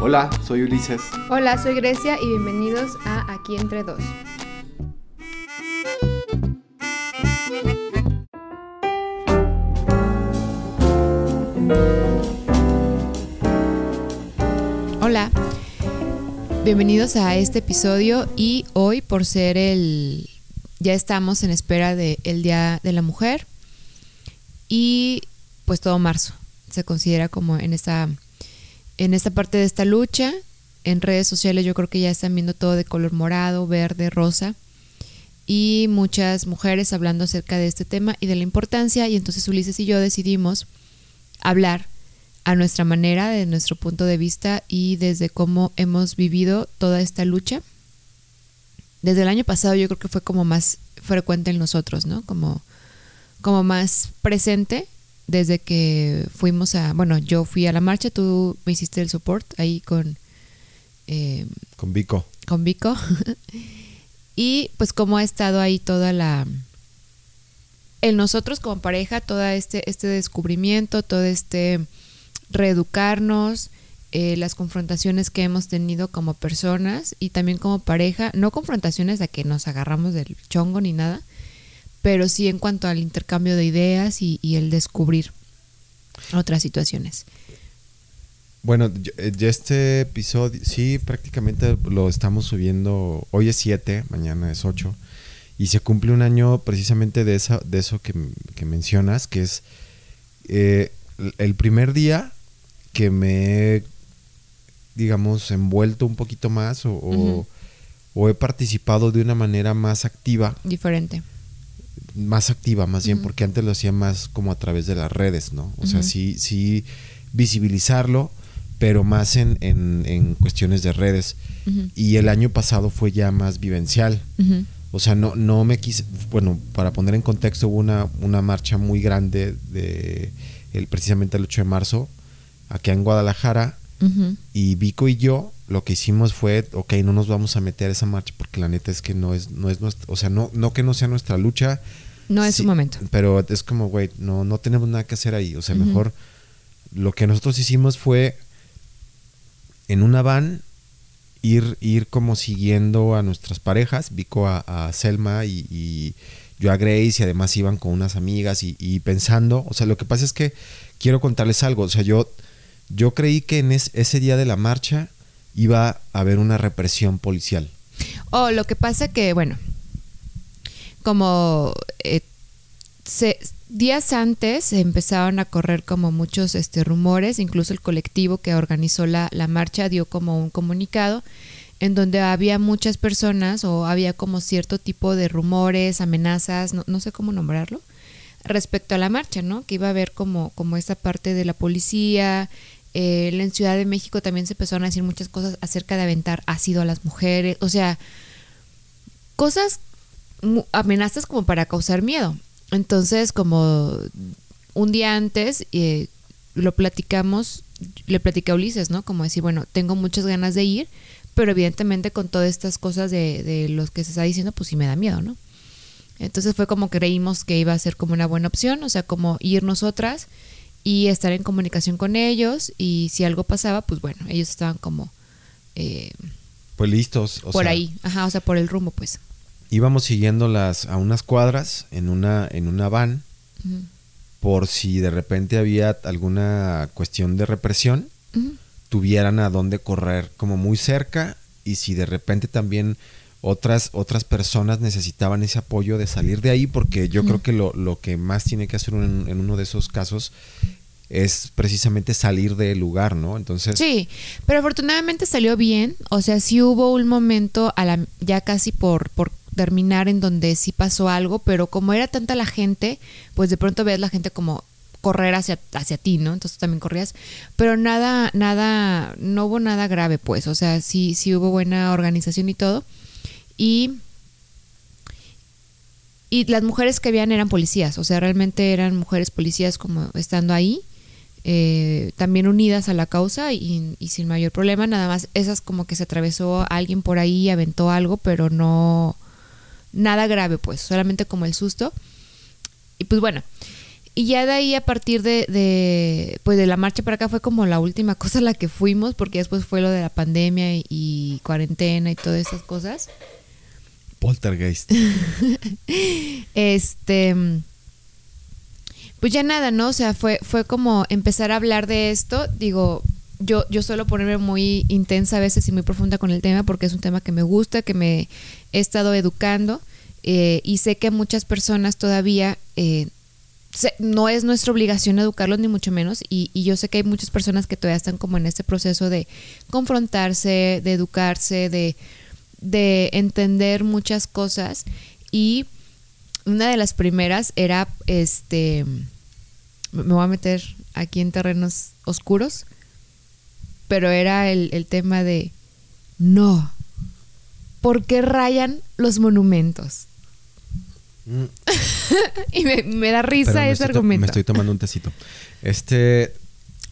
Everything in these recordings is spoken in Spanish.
Hola, soy Ulises. Hola, soy Grecia y bienvenidos a Aquí entre dos. Hola, bienvenidos a este episodio y hoy por ser el... ya estamos en espera del Día de la Mujer y pues todo marzo se considera como en esta en esta parte de esta lucha. En redes sociales yo creo que ya están viendo todo de color morado, verde, rosa. Y muchas mujeres hablando acerca de este tema y de la importancia. Y entonces Ulises y yo decidimos hablar a nuestra manera, de nuestro punto de vista y desde cómo hemos vivido toda esta lucha. Desde el año pasado yo creo que fue como más frecuente en nosotros, ¿no? Como, como más presente desde que fuimos a, bueno, yo fui a la marcha, tú me hiciste el support ahí con... Eh, con Vico. Con Vico. y pues como ha estado ahí toda la... En nosotros como pareja, todo este, este descubrimiento, todo este reeducarnos, eh, las confrontaciones que hemos tenido como personas y también como pareja, no confrontaciones a que nos agarramos del chongo ni nada, pero sí en cuanto al intercambio de ideas y, el descubrir otras situaciones. Bueno, eh, ya este episodio, sí, prácticamente lo estamos subiendo, hoy es 7, mañana es 8, y se cumple un año precisamente de, esa, de eso que, mencionas, que es eh, el primer día que me he, digamos, envuelto un poquito más o, o he participado de una manera más activa. Diferente más activa, más bien, porque antes lo hacía más como a través de las redes, ¿no? O sea, sí, sí visibilizarlo, pero más en, en, cuestiones de redes. Y el año pasado fue ya más vivencial. O sea, no, no me quise, bueno, para poner en contexto, hubo una, una marcha muy grande de el, precisamente el 8 de marzo, aquí en Guadalajara, y Vico y yo lo que hicimos fue, ok, no nos vamos a meter a esa marcha porque la neta es que no es, no es nuestra, o sea, no, no que no sea nuestra lucha. No es su momento. Pero es como, güey, no, no tenemos nada que hacer ahí. O sea, mejor lo que nosotros hicimos fue en una van ir, ir como siguiendo a nuestras parejas, Vico a, Selma y, yo a Grace y además iban con unas amigas y, y, pensando, o sea, lo que pasa es que quiero contarles algo, o sea, yo, yo creí que en ese día de la marcha iba a haber una represión policial. Oh, lo que pasa que, bueno, como eh, días antes se empezaron a correr como muchos este, rumores, incluso el colectivo que organizó la, la marcha dio como un comunicado en donde había muchas personas o había como cierto tipo de rumores, amenazas, no sé cómo nombrarlo, respecto a la marcha, ¿no? Que iba a haber como, como esa parte de la policía, eh, en Ciudad de México también se empezaron a decir muchas cosas acerca de aventar ácido a las mujeres, o sea, cosas, amenazas como para causar miedo. Entonces, como un día antes eh, lo platicamos, le platicé a Ulises, ¿no? Como decir, bueno, tengo muchas ganas de ir, pero evidentemente con todas estas cosas de, de los que se está diciendo, pues sí me da miedo, ¿no? Entonces fue como creímos que iba a ser como una buena opción, o sea, como ir nosotras y estar en comunicación con ellos y si algo pasaba, pues bueno, ellos estaban como... Eh, pues listos. por ahí, ajá, o sea, por el rumbo, pues. Íbamos siguiendo las a unas cuadras en una en una van por si de repente había alguna cuestión de represión, tuvieran a dónde correr como muy cerca y si de repente también otras, otras personas necesitaban ese apoyo de salir de ahí, porque yo creo que lo, lo, que más tiene que hacer en, uno de esos casos es precisamente salir del lugar, ¿no? Entonces... Sí, pero afortunadamente salió bien, o sea, sí hubo un momento a la, ya casi por, por terminar en donde sí pasó algo, pero como era tanta la gente, pues de pronto ves la gente como correr hacia, hacia ti, ¿no? Entonces también corrías, pero nada, nada, no hubo nada grave, pues, o sea, sí, sí hubo buena organización y todo. Y, y las mujeres que habían eran policías, o sea, realmente eran mujeres policías como estando ahí, eh, también unidas a la causa y, sin mayor problema, nada más esas como que se atravesó alguien por ahí, aventó algo, pero no nada grave, pues, solamente como el susto. Y pues bueno, Y ya de ahí, a partir de, pues de la marcha para acá, fue como la última cosa a la que fuimos, porque después fue lo de la pandemia y, y cuarentena y todas esas cosas. Poltergeist. este. Pues ya nada, ¿no? O sea, fue, fue como empezar a hablar de esto. Digo, yo, yo suelo ponerme muy intensa a veces y muy profunda con el tema porque es un tema que me gusta, que me he estado educando eh, y sé que muchas personas todavía eh, no es nuestra obligación educarlos ni mucho menos y, y, yo sé que hay muchas personas que todavía están como en este proceso de confrontarse, de educarse, de, de entender muchas cosas y una de las primeras era este me voy a meter aquí en terrenos oscuros pero era el, el tema de no ¿por qué rayan los monumentos? Mm. y me, da risa ese argumento. Me estoy tomando un tecito. Este.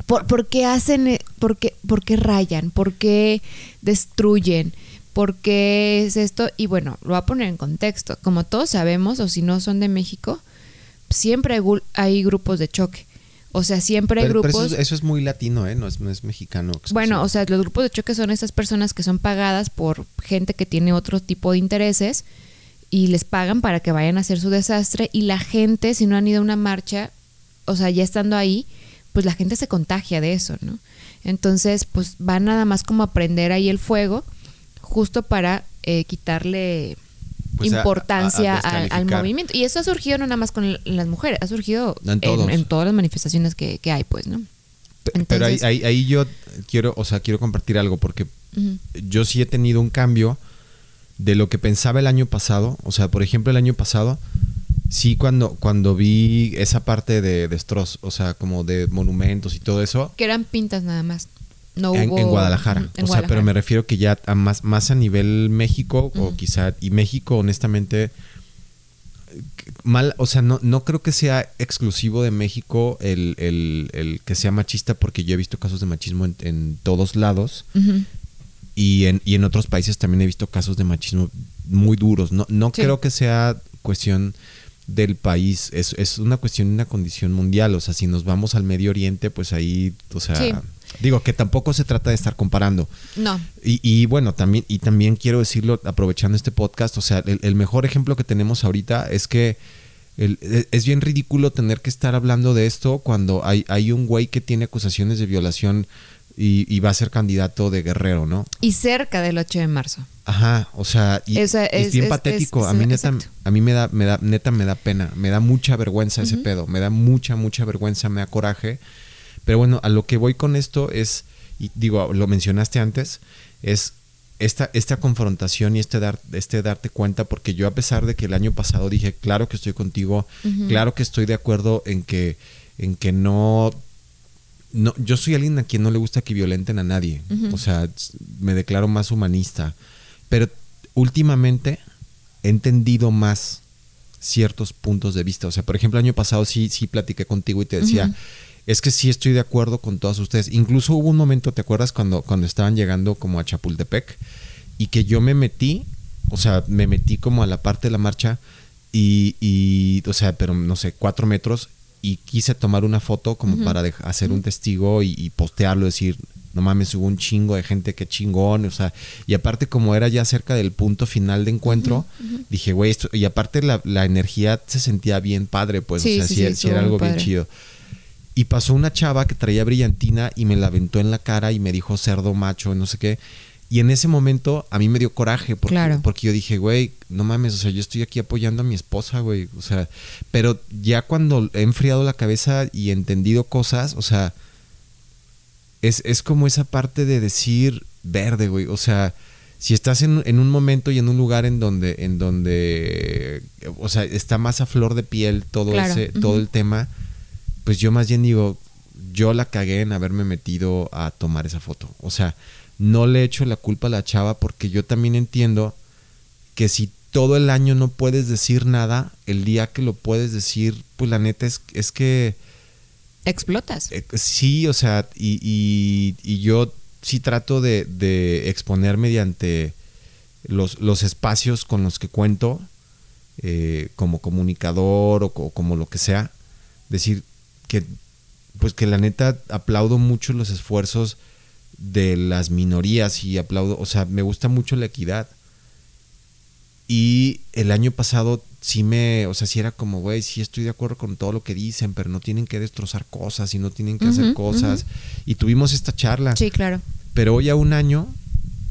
¿Por, por qué hacen, por qué, por qué rayan? ¿Por qué destruyen? ¿Por qué es esto? Y bueno, lo voy a poner en contexto. Como todos sabemos, o si no son de México, siempre hay grupos de choque. O sea, siempre hay grupos. eso, es muy latino, ¿eh? No es, no es mexicano. Bueno, o sea, los grupos de choque son esas personas que son pagadas por gente que tiene otro tipo de intereses y les pagan para que vayan a hacer su desastre y la gente, si no han ido a una marcha, o sea, ya estando ahí, pues la gente se contagia de eso, ¿no? Entonces, pues va nada más como a prender ahí el fuego, justo para eh, quitarle pues importancia al, movimiento. Y eso ha surgido no nada más con las mujeres, ha surgido en, todas las manifestaciones que, hay, pues, ¿no? Pero ahí, ahí, yo quiero, o sea, quiero compartir algo, porque yo sí he tenido un cambio de lo que pensaba el año pasado. O sea, por ejemplo, el año pasado, sí, cuando, cuando vi esa parte de destrozos, o sea, como de monumentos y todo eso. Que eran pintas nada más. No en, hubo... en Guadalajara. o sea, pero me refiero que ya a más, más a nivel México, o quizá, y México, honestamente, mal, o sea, no, no creo que sea exclusivo de México el, el, el, que sea machista, porque yo he visto casos de machismo en, en todos lados. Y en, y en otros países también he visto casos de machismo muy duros. No, no creo que sea cuestión del país, es, es una cuestión una condición mundial. O sea, si nos vamos al Medio Oriente, pues ahí, o sea, digo que tampoco se trata de estar comparando. No. Y, y, bueno, también, y también quiero decirlo, aprovechando este podcast, o sea, el, mejor ejemplo que tenemos ahorita es que el, e, es bien ridículo tener que estar hablando de esto cuando hay, hay un güey que tiene acusaciones de violación y, va a ser candidato de Guerrero, ¿no? Y cerca del 8 de marzo. Ajá, o sea, y, es, bien patético. a mí neta, a mí me da, me da, neta me da pena, me da mucha vergüenza ese pedo, me da mucha, mucha vergüenza, me da coraje. Pero bueno, a lo que voy con esto es, y digo, lo mencionaste antes, es esta, esta confrontación y este, dar, este darte cuenta, porque yo a pesar de que el año pasado dije, claro que estoy contigo, claro que estoy de acuerdo en que, en que no no, yo soy alguien a quien no le gusta que violenten a nadie. O sea, me declaro más humanista. Pero últimamente he entendido más ciertos puntos de vista. O sea, por ejemplo, el año pasado sí, sí platiqué contigo y te decía, es que sí estoy de acuerdo con todas ustedes. Incluso hubo un momento, ¿te acuerdas cuando, cuando estaban llegando como a Chapultepec? Y que yo me metí, o sea, me metí como a la parte de la marcha y, y o sea, pero no sé, cuatro metros y quise tomar una foto como para hacer un testigo y, postearlo, decir, no mames, hubo un chingo de gente que chingón, o sea, y aparte como era ya cerca del punto final de encuentro, dije, güey, esto, y aparte la, energía se sentía bien padre, pues, o sea, sí, era algo bien chido. Y pasó una chava que traía brillantina y me la aventó en la cara y me dijo cerdo macho, no sé qué. Y en ese momento a mí me dio coraje porque, porque yo dije, güey, no mames, o sea, yo estoy aquí apoyando a mi esposa, güey. O sea, pero ya cuando he enfriado la cabeza y he entendido cosas, o sea, es, es como esa parte de decir verde, güey. O sea, si estás en, en, un momento y en un lugar en donde, en donde, o sea, está más a flor de piel todo ese, todo el tema, pues yo más bien digo, yo la cagué en haberme metido a tomar esa foto. O sea, no le echo la culpa a la chava porque yo también entiendo que si todo el año no puedes decir nada, el día que lo puedes decir, pues la neta es, es que... Explotas. Eh, sí, o sea, y, y, yo sí trato de, de exponer mediante los, los, espacios con los que cuento, eh, como comunicador o, como lo que sea, decir que, pues que la neta aplaudo mucho los esfuerzos de las minorías y aplaudo, o sea, me gusta mucho la equidad. Y el año pasado sí me, o sea, sí era como, güey, sí estoy de acuerdo con todo lo que dicen, pero no tienen que destrozar cosas y no tienen que hacer cosas. Y tuvimos esta charla. Sí, claro. Pero hoy a un año,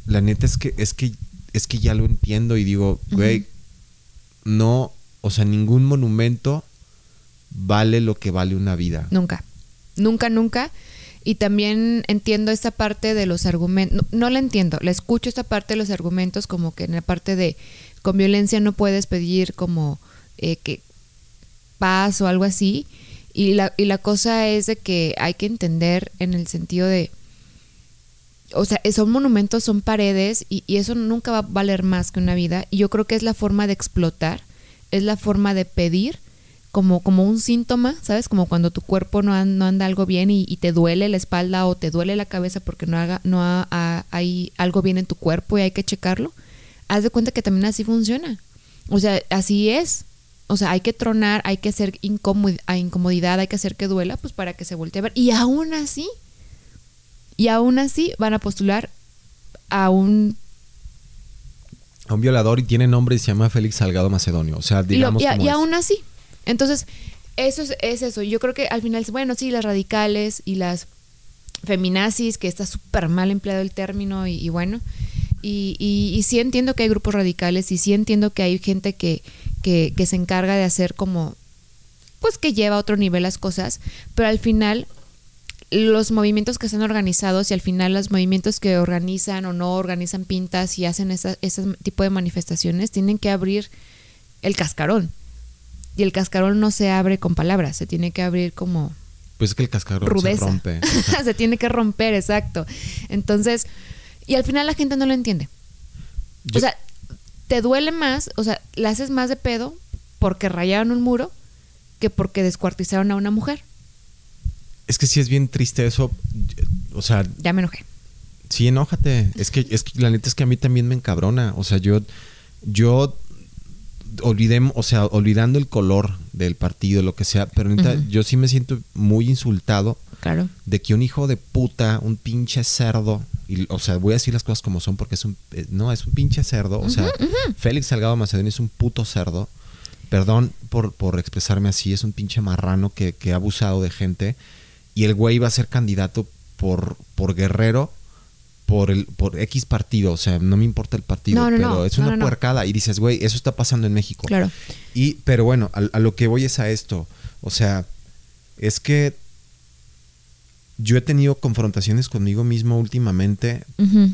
la neta es que, es que, es que ya lo entiendo y digo, güey, no, o sea, ningún monumento vale lo que vale una vida. Nunca. Nunca, nunca. Y también entiendo esta parte de los argumentos, no, la entiendo, la escucho esta parte de los argumentos como que en la parte de con violencia no puedes pedir como eh, que paz o algo así. Y la, y la cosa es de que hay que entender en el sentido de, o sea, son monumentos, son paredes y, y, eso nunca va a valer más que una vida. Y yo creo que es la forma de explotar, es la forma de pedir como, como un síntoma, ¿sabes? Como cuando tu cuerpo no, no anda algo bien y, y, te duele la espalda o te duele la cabeza porque no, haga, no ha, ha, hay algo bien en tu cuerpo y hay que checarlo haz de cuenta que también así funciona. O sea, así es. O sea, hay que tronar, hay que hacer a incomodidad, hay que hacer que duela, pues para que se voltee a ver. Y aún así, y aún así van a postular a un... A un violador y tiene nombre y se llama Félix Salgado Macedonio. O sea, digamos... Y, y, y aún así. Entonces, eso es, es, eso. Yo creo que al final, bueno, sí, las radicales y las feminazis, que está súper mal empleado el término y, y bueno, y, y, y, sí entiendo que hay grupos radicales y sí entiendo que hay gente que, que, que, se encarga de hacer como, pues que lleva a otro nivel las cosas, pero al final los movimientos que están organizados y al final los movimientos que organizan o no organizan pintas y hacen ese tipo de manifestaciones tienen que abrir el cascarón. Y el cascarón no se abre con palabras, se tiene que abrir como... Pues es que el cascarón rudeza. se rompe. se tiene que romper, exacto. Entonces, y al final la gente no lo entiende. Yo, o sea, te duele más, o sea, la haces más de pedo porque rayaron un muro que porque descuartizaron a una mujer. Es que sí es bien triste eso. O sea. Ya me enojé. Sí, enójate. Es que, es que la neta es que a mí también me encabrona. O sea, yo. Yo olvidemos, o sea, olvidando el color del partido, lo que sea, pero neta, uh -huh. yo sí me siento muy insultado Claro. De que un hijo de puta, un pinche cerdo, y, o sea, voy a decir las cosas como son porque es un, eh, no, es un pinche cerdo, o uh -huh, sea, uh -huh. Félix Salgado Macedonio es un puto cerdo, perdón por, por expresarme así, es un pinche marrano que, que ha abusado de gente, y el güey va a ser candidato por, por Guerrero, por el por X partido, o sea, no me importa el partido, no, no, pero no, es una puercada y dices, güey, eso está pasando en México. Claro. Y pero bueno, a, a, lo que voy es a esto, o sea, es que yo he tenido confrontaciones conmigo mismo últimamente uh -huh.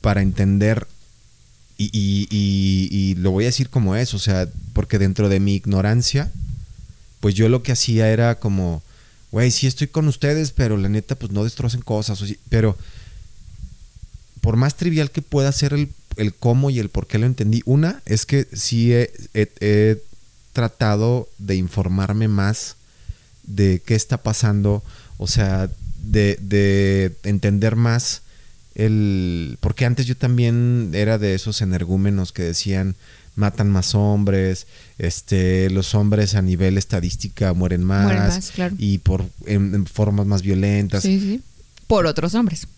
para entender y, y, y, y, lo voy a decir como es, o sea, porque dentro de mi ignorancia, pues yo lo que hacía era como, güey, sí estoy con ustedes, pero la neta, pues no destrocen cosas, pero por más trivial que pueda ser el, el cómo y el por qué lo entendí, una es que sí he, he, he tratado de informarme más de qué está pasando o sea, de, de, entender más el... Porque antes yo también era de esos energúmenos que decían matan más hombres, este, los hombres a nivel estadística mueren más, mueren más claro. y por en, en, formas más violentas. Sí, sí. Por otros hombres.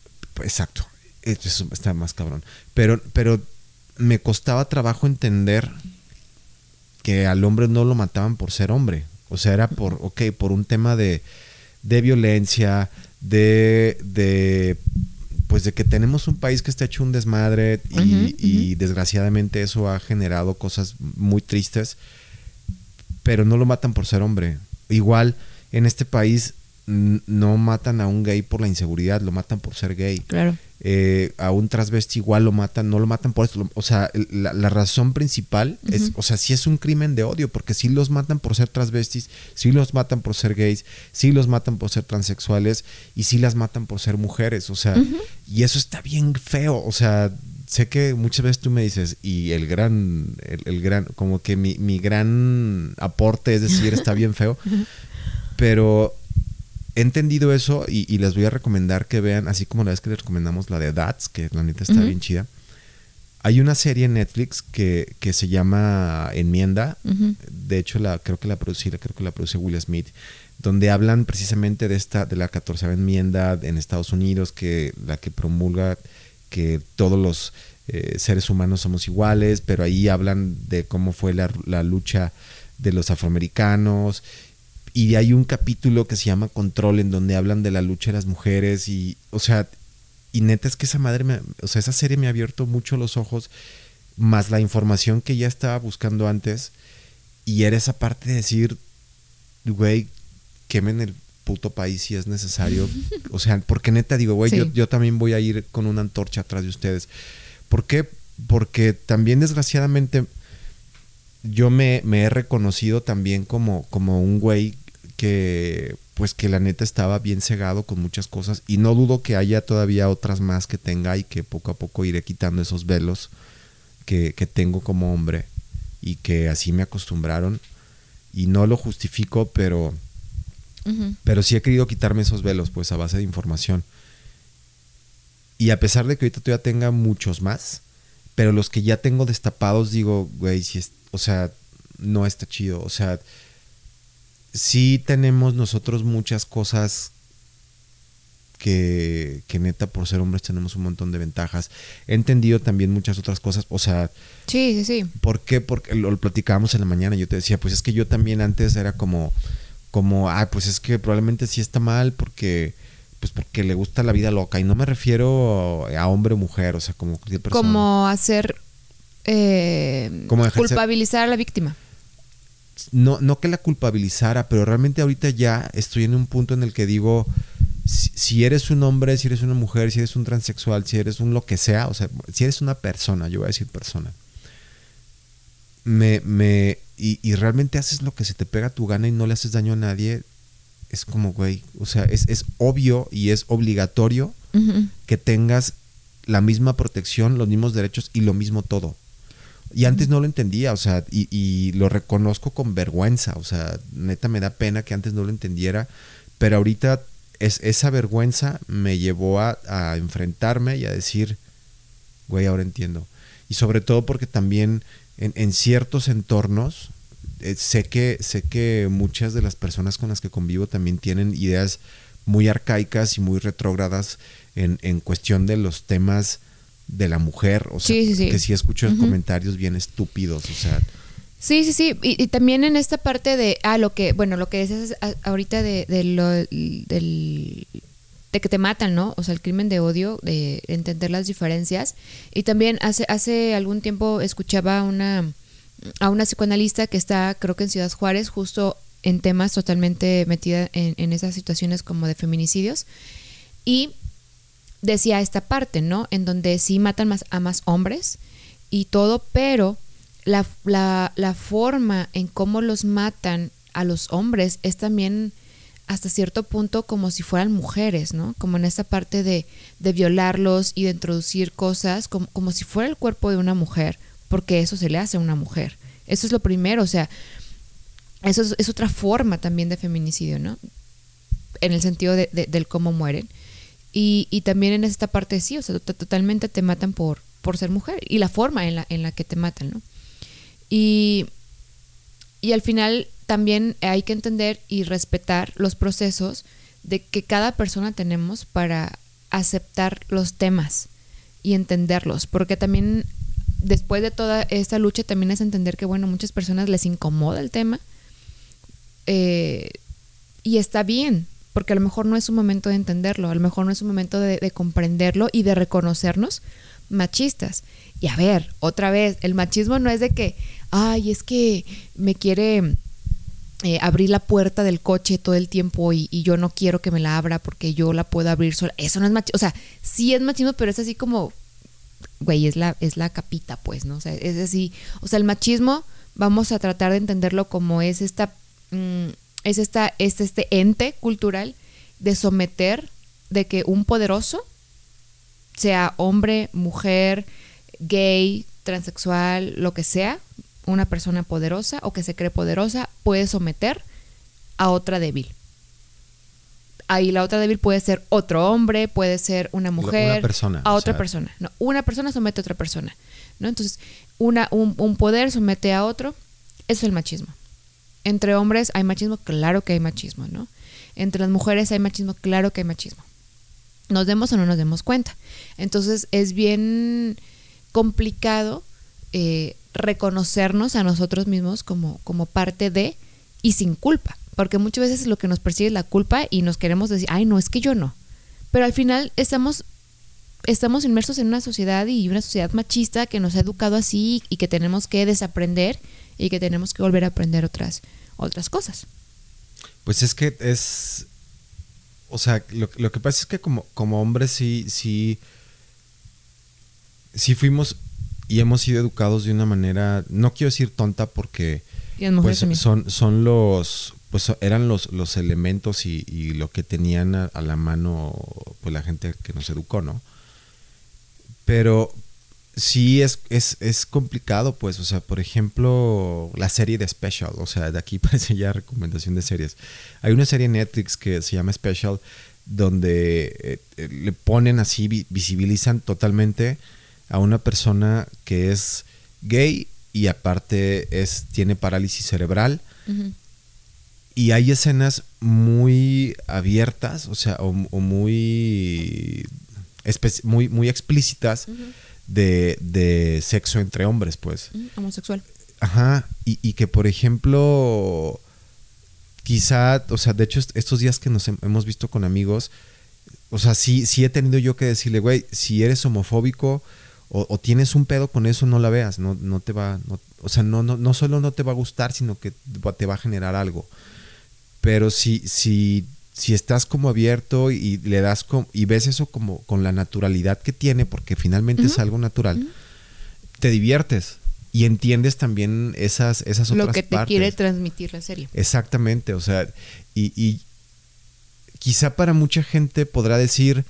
Exacto. Eso está más cabrón. Pero, pero me costaba trabajo entender que al hombre no lo mataban por ser hombre. O sea, era por, ok, por un tema de, de violencia, de, de pues de que tenemos un país que está hecho un desmadre y, uh -huh, y uh -huh. desgraciadamente eso ha generado cosas muy tristes, pero no lo matan por ser hombre. Igual en este país no matan a un gay por la inseguridad, lo matan por ser gay. Claro. Eh, a un transvesti igual lo matan, no lo matan por eso. O sea, la, la razón principal uh -huh. es, o sea, sí es un crimen de odio, porque sí los matan por ser transvestis, sí los matan por ser gays, sí los matan por ser transexuales y sí las matan por ser mujeres. O sea, uh -huh. y eso está bien feo. O sea, sé que muchas veces tú me dices, y el gran, el, el gran, como que mi, mi gran aporte es decir, está bien feo, pero he entendido eso y, y, les voy a recomendar que vean, así como la vez que les recomendamos la de Dats, que la neta está uh -huh. bien chida. Hay una serie en Netflix que, que se llama Enmienda. De hecho, la, creo que la produce, creo que la produce Will Smith, donde hablan precisamente de esta, de la 14 enmienda en Estados Unidos, que la que promulga que todos los eh, seres humanos somos iguales, pero ahí hablan de cómo fue la, la lucha de los afroamericanos. Y hay un capítulo que se llama Control, en donde hablan de la lucha de las mujeres. Y, o sea, y neta es que esa madre, me, o sea, esa serie me ha abierto mucho los ojos, más la información que ya estaba buscando antes. Y era esa parte de decir, güey, quemen el puto país si es necesario. O sea, porque neta digo, güey, yo, yo, también voy a ir con una antorcha atrás de ustedes. ¿Por qué? Porque también desgraciadamente yo me, me he reconocido también como, como un güey que pues que la neta estaba bien cegado con muchas cosas y no dudo que haya todavía otras más que tenga y que poco a poco iré quitando esos velos que, tengo como hombre y que así me acostumbraron y no lo justifico pero pero sí he querido quitarme esos velos pues a base de información. Y a pesar de que ahorita todavía tenga muchos más pero los que ya tengo destapados digo güey si es, o sea no está chido o sea sí tenemos nosotros muchas cosas que, que, neta por ser hombres tenemos un montón de ventajas. He entendido también muchas otras cosas, o sea... Sí, sí, sí. ¿Por qué? Porque lo, platicábamos en la mañana, yo te decía, pues es que yo también antes era como, como, ah, pues es que probablemente sí está mal porque, pues porque le gusta la vida loca. Y no me refiero a hombre o mujer, o sea, como Como hacer... Eh, culpabilizar a la víctima no, no que la culpabilizara, pero realmente ahorita ya estoy en un punto en el que digo, si, eres un hombre, si eres una mujer, si eres un transexual, si eres un lo que sea, o sea, si eres una persona, yo voy a decir persona, me, me, y, realmente haces lo que se te pega a tu gana y no le haces daño a nadie, es como, güey, o sea, es, es obvio y es obligatorio que tengas la misma protección, los mismos derechos y lo mismo todo. Y antes no lo entendía, o sea, y, lo reconozco con vergüenza, o sea, neta me da pena que antes no lo entendiera, pero ahorita es, esa vergüenza me llevó a, enfrentarme y a decir, güey, ahora entiendo. Y sobre todo porque también en, ciertos entornos, eh, sé, que, sé que muchas de las personas con las que convivo también tienen ideas muy arcaicas y muy retrógradas en, en cuestión de los temas de la mujer, o sea, que sí escucho comentarios bien estúpidos, o sea. Sí, sí, sí, y, también en esta parte de, ah, lo que, bueno, lo que decías ahorita de, de lo, del, de que te matan, ¿no? O sea, el crimen de odio, de entender las diferencias. Y también hace, hace algún tiempo escuchaba una, a una psicoanalista que está, creo que en Ciudad Juárez, justo en temas totalmente metida en, en esas situaciones como de feminicidios. Y decía esta parte, ¿no? En donde sí matan más a más hombres y todo, pero la, la, forma en cómo los matan a los hombres es también hasta cierto punto como si fueran mujeres, ¿no? Como en esta parte de, de violarlos y de introducir cosas como, como, si fuera el cuerpo de una mujer, porque eso se le hace a una mujer. Eso es lo primero, o sea, eso es, otra forma también de feminicidio, ¿no? En el sentido de, del cómo mueren. Y, y también en esta parte sí, o sea, totalmente te matan por, por ser mujer y la forma en la, en la que te matan, ¿no? Y, y al final también hay que entender y respetar los procesos de que cada persona tenemos para aceptar los temas y entenderlos, porque también después de toda esta lucha también es entender que, bueno, muchas personas les incomoda el tema eh, y está bien, porque a lo mejor no es un momento de entenderlo, a lo mejor no es un momento de, comprenderlo y de reconocernos machistas. Y a ver, otra vez, el machismo no es de que, ay, es que me quiere eh, abrir la puerta del coche todo el tiempo y, yo no quiero que me la abra porque yo la puedo abrir sola. Eso no es machismo. O sea, sí es machismo, pero es así como, güey, es la, es la capita, pues, ¿no? O sea, es así. O sea, el machismo, vamos a tratar de entenderlo como es esta. Mm, es, esta, es este ente cultural de someter, de que un poderoso, sea hombre, mujer, gay, transexual, lo que sea, una persona poderosa o que se cree poderosa, puede someter a otra débil. Ahí la otra débil puede ser otro hombre, puede ser una mujer. Una persona. A otra persona. No, una persona somete a otra persona. ¿no? Entonces, una, un, un poder somete a otro. Eso es el machismo. Entre hombres hay machismo, claro que hay machismo, ¿no? Entre las mujeres hay machismo, claro que hay machismo. Nos demos o no nos demos cuenta. Entonces es bien complicado eh, reconocernos a nosotros mismos como, como parte de y sin culpa. Porque muchas veces lo que nos persigue es la culpa y nos queremos decir, ay, no, es que yo no. Pero al final estamos, estamos inmersos en una sociedad y una sociedad machista que nos ha educado así y que tenemos que desaprender y que tenemos que volver a aprender otras, otras cosas. Pues es que es. O sea, lo, lo que pasa es que como, como hombres sí, sí. Sí fuimos y hemos sido educados de una manera. No quiero decir tonta porque. Pues, son, son los. Pues eran los, los elementos y, y lo que tenían a, la mano pues la gente que nos educó, ¿no? Pero, sí es, es, es, complicado, pues, o sea, por ejemplo, la serie de Special, o sea, de aquí parece ya recomendación de series. Hay una serie en Netflix que se llama Special, donde eh, eh, le ponen así, visibilizan totalmente a una persona que es gay y aparte es, tiene parálisis cerebral. Y hay escenas muy abiertas, o sea, o, muy, muy, muy explícitas de, sexo entre hombres, pues. homosexual. Ajá, y, que por ejemplo, quizá, o sea, de hecho estos días que nos hemos visto con amigos, o sea, sí, sí he tenido yo que decirle, güey, si eres homofóbico o, tienes un pedo con eso, no la veas, no, no te va, o sea, no, no, no solo no te va a gustar, sino que te va a generar algo. Pero si, si si estás como abierto y le das y ves eso como con la naturalidad que tiene, porque finalmente es algo natural, te diviertes y entiendes también esas, esas otras Lo que te quiere transmitir la serie. Exactamente, o sea, y, y quizá para mucha gente podrá decir,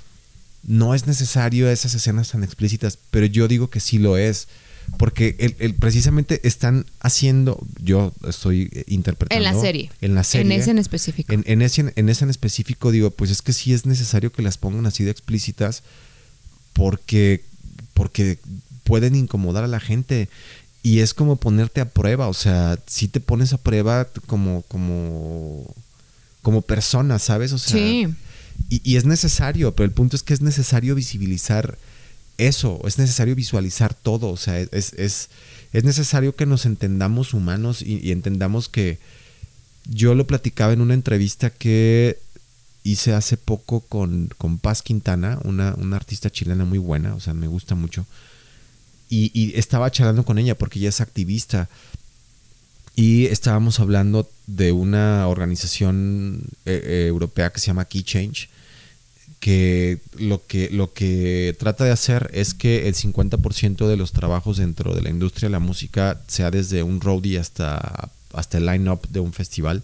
no es necesario esas escenas tan explícitas, pero yo digo que sí lo es porque el, precisamente están haciendo, yo estoy eh, interpretando. En la serie. En la serie. En ese en específico. En, ese, en ese en específico digo, pues es que sí es necesario que las pongan así de explícitas porque, porque pueden incomodar a la gente. Y es como ponerte a prueba, o sea, si te pones a prueba como, como, como persona, ¿sabes? O sea, sí. y, y es necesario, pero el punto es que es necesario visibilizar eso, es necesario visualizar todo, o sea, es, es, es necesario que nos entendamos humanos y, entendamos que yo lo platicaba en una entrevista que hice hace poco con, con Paz Quintana, una, una, artista chilena muy buena, o sea, me gusta mucho, y, estaba charlando con ella porque ella es activista. Y estábamos hablando de una organización eh, eh, europea que se llama Key Change, que lo que lo que trata de hacer es que el 50% de los trabajos dentro de la industria de la música, sea desde un roadie hasta, hasta el line-up de un festival,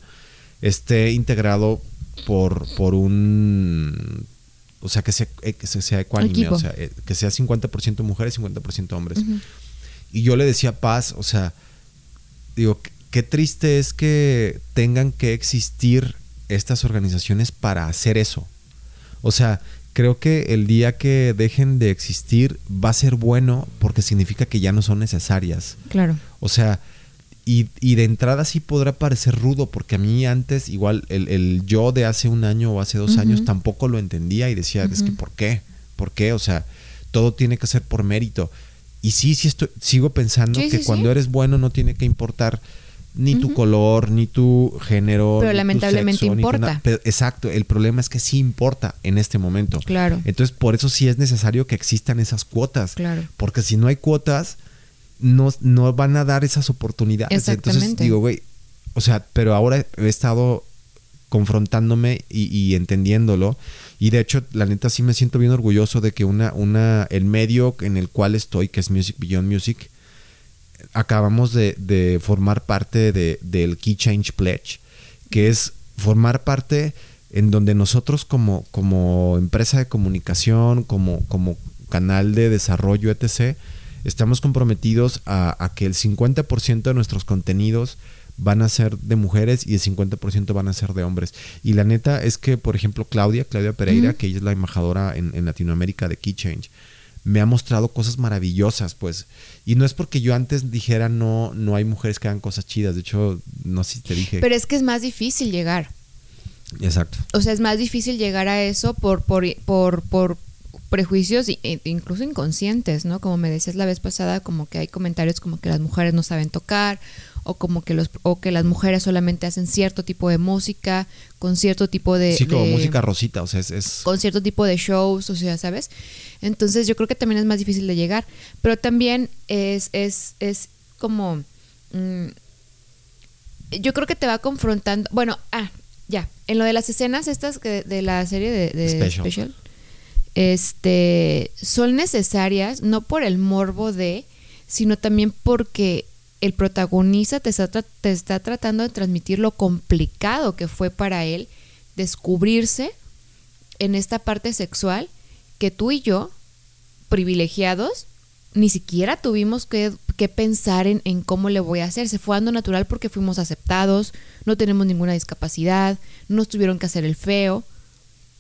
esté integrado por, por un... O sea, que sea, eh, que sea ecuánime, o sea, eh, que sea 50% mujeres, 50% hombres. Y yo le decía Paz, o sea, digo, qué triste es que tengan que existir estas organizaciones para hacer eso. O sea, creo que el día que dejen de existir va a ser bueno porque significa que ya no son necesarias. Claro. O sea, y, y de entrada sí podrá parecer rudo porque a mí antes, igual, el, el yo de hace un año o hace dos años tampoco lo entendía y decía, es que ¿por qué? ¿Por qué? O sea, todo tiene que ser por mérito. Y sí, sí estoy, sigo pensando que cuando eres bueno no tiene que importar ni tu color, ni tu género. Pero lamentablemente importa. exacto, el problema es que sí importa en este momento. Claro. Entonces, por eso sí es necesario que existan esas cuotas. Claro. Porque si no hay cuotas, no, no van a dar esas oportunidades. Entonces digo, güey, o sea, pero ahora he estado confrontándome y, y, entendiéndolo. Y de hecho, la neta sí me siento bien orgulloso de que una, una, el medio en el cual estoy, que es Music Beyond Music, acabamos de, formar parte de, del Key Change Pledge, que es formar parte en donde nosotros como, como empresa de comunicación, como, como canal de desarrollo, etc., estamos comprometidos a, que el 50% de nuestros contenidos van a ser de mujeres y el 50% van a ser de hombres. Y la neta es que, por ejemplo, Claudia, Claudia Pereira, que ella es la embajadora en, en, Latinoamérica de Key Change, me ha mostrado cosas maravillosas, pues. Y no es porque yo antes dijera no, no hay mujeres que hagan cosas chidas. De hecho, no sé si te dije. Pero es que es más difícil llegar. Exacto. O sea, es más difícil llegar a eso por, por, por, por prejuicios e incluso inconscientes, ¿no? Como me decías la vez pasada, como que hay comentarios como que las mujeres no saben tocar o como que los o que las mujeres solamente hacen cierto tipo de música con cierto tipo de sí como música rosita o sea es, con cierto tipo de shows o sea sabes entonces yo creo que también es más difícil de llegar pero también es es es como mm, yo creo que te va confrontando bueno ah ya en lo de las escenas estas que de la serie de, Special este, son necesarias no por el morbo de, sino también porque el protagonista te está, te está tratando de transmitir lo complicado que fue para él descubrirse en esta parte sexual que tú y yo, privilegiados, ni siquiera tuvimos que, que pensar en, en, cómo le voy a hacer. Se fue dando natural porque fuimos aceptados, no tenemos ninguna discapacidad, no tuvieron que hacer el feo.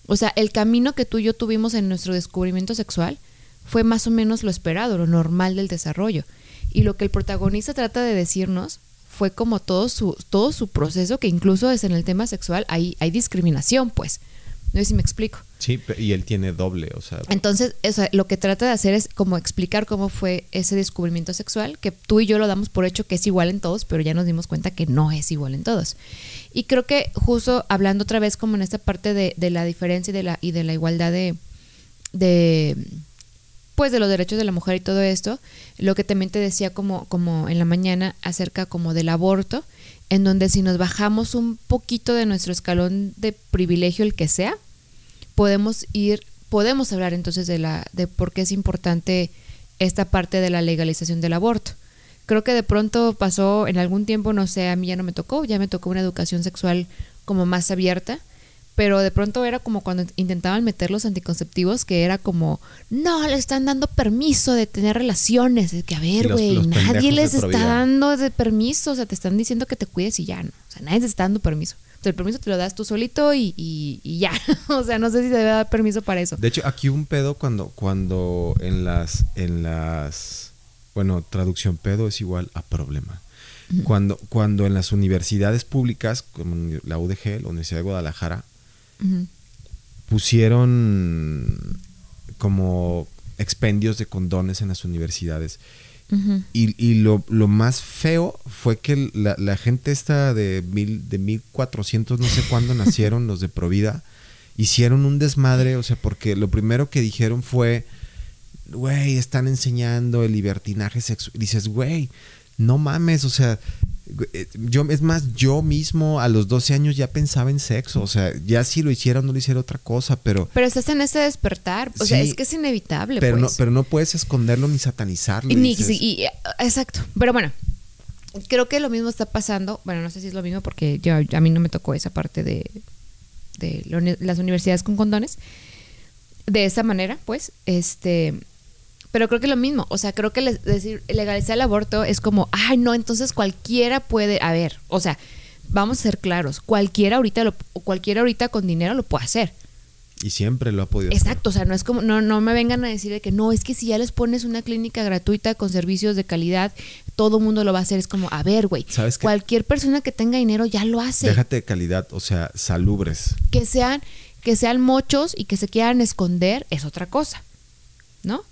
O sea, el camino que tú y yo tuvimos en nuestro descubrimiento sexual fue más o menos lo esperado, lo normal del desarrollo. Y lo que el protagonista trata de decirnos fue como todo su, todo su proceso, que incluso es en el tema sexual hay, hay discriminación, pues. No sé si me explico. Sí, y él tiene doble, o sea. Entonces, lo que trata de hacer es como explicar cómo fue ese descubrimiento sexual, que tú y yo lo damos por hecho que es igual en todos, pero ya nos dimos cuenta que no es igual en todos. Y creo que justo hablando otra vez como en esta parte de, de la diferencia y de la, y de la igualdad de, de, pues de los derechos de la mujer y todo esto, lo que también te decía como, como en la mañana acerca como del aborto, en donde si nos bajamos un poquito de nuestro escalón de privilegio, el que sea, podemos ir, podemos hablar entonces de la, de por qué es importante esta parte de la legalización del aborto. Creo que de pronto pasó en algún tiempo, no sé, a mí ya no me tocó, ya me tocó una educación sexual como más abierta, pero de pronto era como cuando intentaban meter los anticonceptivos, que era como, no, le están dando permiso de tener relaciones. Es que, a ver, güey, nadie les está dando de permiso, o sea, te están diciendo que te cuides y ya no. O sea, nadie te está dando permiso. el permiso te lo das tú solito y, y, ya. o sea, no sé si te debe dar permiso para eso. De hecho, aquí un pedo cuando, cuando en las, en las, bueno, traducción pedo es igual a problema. Cuando, cuando en las universidades públicas, como la UDG, la Universidad de Guadalajara, pusieron como expendios de condones en las universidades. Y, lo, más feo fue que la, gente esta de, mil, de 1400, no sé cuándo nacieron, los de Provida, hicieron un desmadre, o sea, porque lo primero que dijeron fue, güey, están enseñando el libertinaje sexual. Dices, güey, no mames, o sea, yo, es más, yo mismo a los 12 años ya pensaba en sexo, o sea, ya si lo hiciera o no lo hiciera otra cosa, pero... Pero estás en ese despertar, o sea, es que es inevitable. Pero, pues. no, pero no puedes esconderlo ni satanizarlo. exacto, pero bueno, creo que lo mismo está pasando, bueno, no sé si es lo mismo porque yo, a mí no me tocó esa parte de, de las universidades con condones, de esa manera, pues, este pero creo que lo mismo, o sea, creo que decir legalizar el aborto es como, ay, no, entonces cualquiera puede, a ver, o sea, vamos a ser claros, cualquiera ahorita lo, cualquiera ahorita con dinero lo puede hacer. Y siempre lo ha podido Exacto, o sea, no es como, no, no me vengan a decir que no, es que si ya les pones una clínica gratuita con servicios de calidad, todo mundo lo va a hacer. Es como, a ver, güey, cualquier persona que tenga dinero ya lo hace. Déjate de calidad, o sea, salubres. Que sean, que sean mochos y que se quieran esconder es otra cosa, ¿no?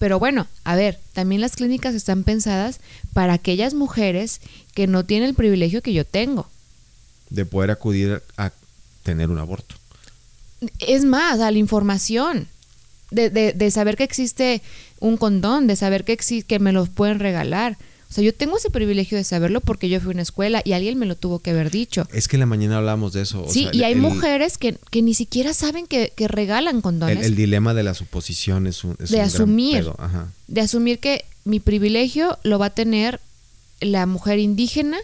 Pero bueno, a ver, también las clínicas están pensadas para aquellas mujeres que no tienen el privilegio que yo tengo. De poder acudir a tener un aborto. Es más, a la información. De, de, de saber que existe un condón, de saber que, que me los pueden regalar. O sea, yo tengo ese privilegio de saberlo porque yo fui a una escuela y alguien me lo tuvo que haber dicho. Es que en la mañana hablábamos de eso. sí, y hay mujeres que, que, ni siquiera saben que, que regalan condones. El, dilema de la suposición es un, de asumir, de asumir que mi privilegio lo va a tener la mujer indígena,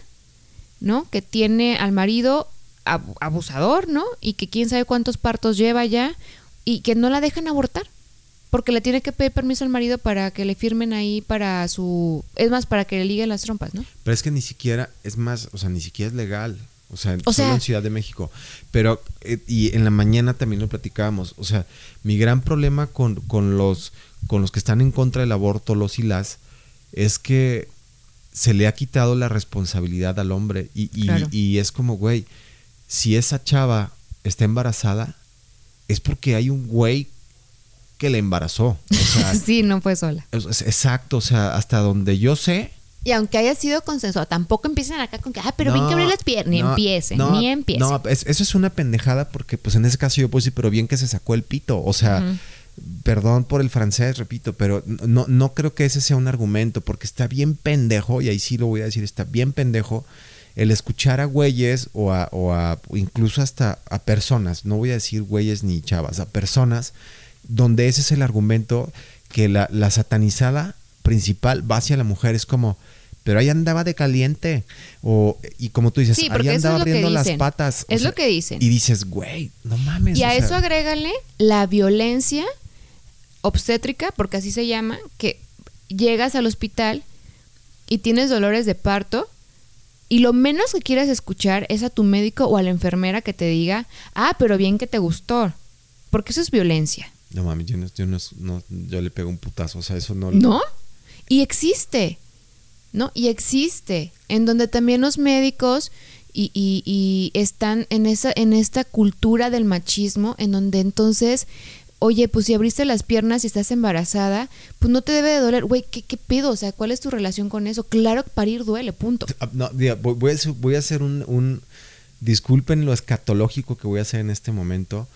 ¿no? Que tiene al marido abusador, ¿no? Y que quién sabe cuántos partos lleva ya y que no la dejan abortar porque le tiene que pedir permiso al marido para que le firmen ahí para su... Es más, para que le liguen las trompas, ¿no? Pero es que ni siquiera, es más, o sea, ni siquiera es legal. O sea, O solo sea- en Ciudad de México. Pero, eh, y en la mañana también lo platicábamos. O sea, mi gran problema con, con los, con los que están en contra del aborto, los y las, es que se le ha quitado la responsabilidad al hombre. Y, y- Claro. y es como, güey, si esa chava está embarazada, es porque hay un güey que la embarazó. O sea, sí, no fue sola. es- exacto. O sea, hasta donde yo sé, Y aunque haya sido consensuado, tampoco empiecen acá con que, ah, pero bien que abrir las piernas. Ni no, empiecen, no, ni empiecen. No, es- eso es una pendejada porque pues en ese caso yo puedo decir, pero bien que se sacó el pito. O sea, perdón por el francés, repito, pero no, no creo que ese sea un argumento porque está bien pendejo, y ahí sí lo voy a decir, está bien pendejo el escuchar a güeyes o a, o a o incluso hasta a personas, no voy a decir güeyes ni chavas, a personas donde ese es el argumento que la, la satanizada principal va hacia la mujer, es como, pero ahí andaba de caliente, o, y como tú dices, Sí, ahí andaba es abriendo las patas. o Es sea, lo que dicen. Y dices, güey, no mames. Y a sea, eso agrégale la violencia obstétrica, porque así se llama, que llegas al hospital y tienes dolores de parto y lo menos que quieres escuchar es a tu médico o a la enfermera que te diga, ah, pero bien que te gustó, porque eso es violencia, No mames, yo, no, yo, no, no- yo le pego un putazo, o sea, eso no... ¿no? Y existe, ¿no? Y existe, en donde también los médicos y, y- y están en esa, en esta cultura del machismo, en donde entonces, oye, pues si abriste las piernas y estás embarazada, pues no te debe de doler, güey, ¿qué, ¿qué pedo? O sea, ¿cuál es tu relación con eso? Claro, parir duele, punto. Ah, No, diga, voy, a hacer, voy a hacer un, un- Disculpen lo escatológico que voy a hacer en este momento.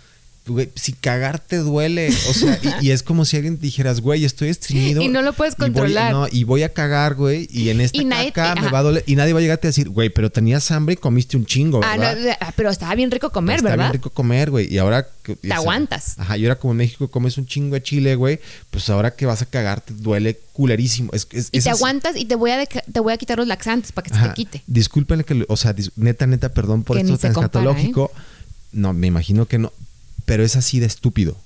Güey, si cagarte duele, o sea, y, y es como si alguien dijeras, güey, estoy estreñido. Y no lo puedes y voy- controlar. no, y voy a cagar, güey, y en esta Y caca te- me va a doler. Y nadie va a llegarte a decir, güey, pero tenías hambre y comiste un chingo, Ah, no, ¿verdad? ah, pero estaba bien rico comer, ¿verdad? bien rico comer, güey. Y ahora. Te aguantas. Ajá, y ahora como en México comes un chingo de chile, güey. Pues ahora que vas a cagar te duele culerísimo. Es, es- Y es te así. aguantas y te voy a te voy a quitar los laxantes para que se te quite. Discúlpenle que, o sea, neta, neta, perdón por Que esto tan ¿eh? escatológico. No, me imagino que no. Pero es así de estúpido.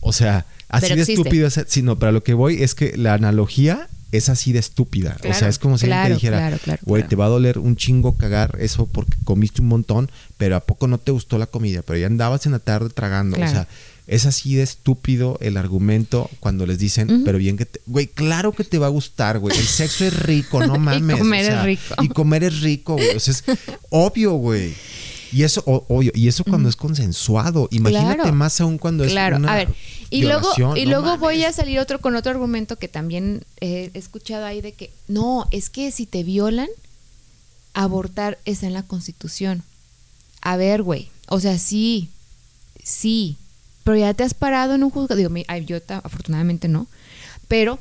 O sea, así Pero de existe. estúpido. es- Sí, no, pero a lo que voy es que la analogía es así de estúpida. o sea, es como si alguien te dijera, claro, güey, te va a doler un chingo cagar eso porque comiste un montón, pero ¿a poco no te gustó la comida? Pero ya andabas en la tarde tragando. O sea, es así de estúpido el argumento cuando les dicen, pero bien que te... Güey, claro que te va a gustar, güey. El sexo es rico, no Y mames. comer o es rico. Y comer es rico, güey. O sea, es obvio, güey. Y eso, obvio, y eso cuando es consensuado. Imagínate Claro. más aún cuando es Claro, una a ver, y luego, y no luego voy a salir otro con otro argumento que también eh, he escuchado ahí de que no, es que si te violan, abortar está en la constitución. A ver, güey, o sea, sí, sí, pero ya te has parado en un juzgado, digo, ay, yo afortunadamente no, pero,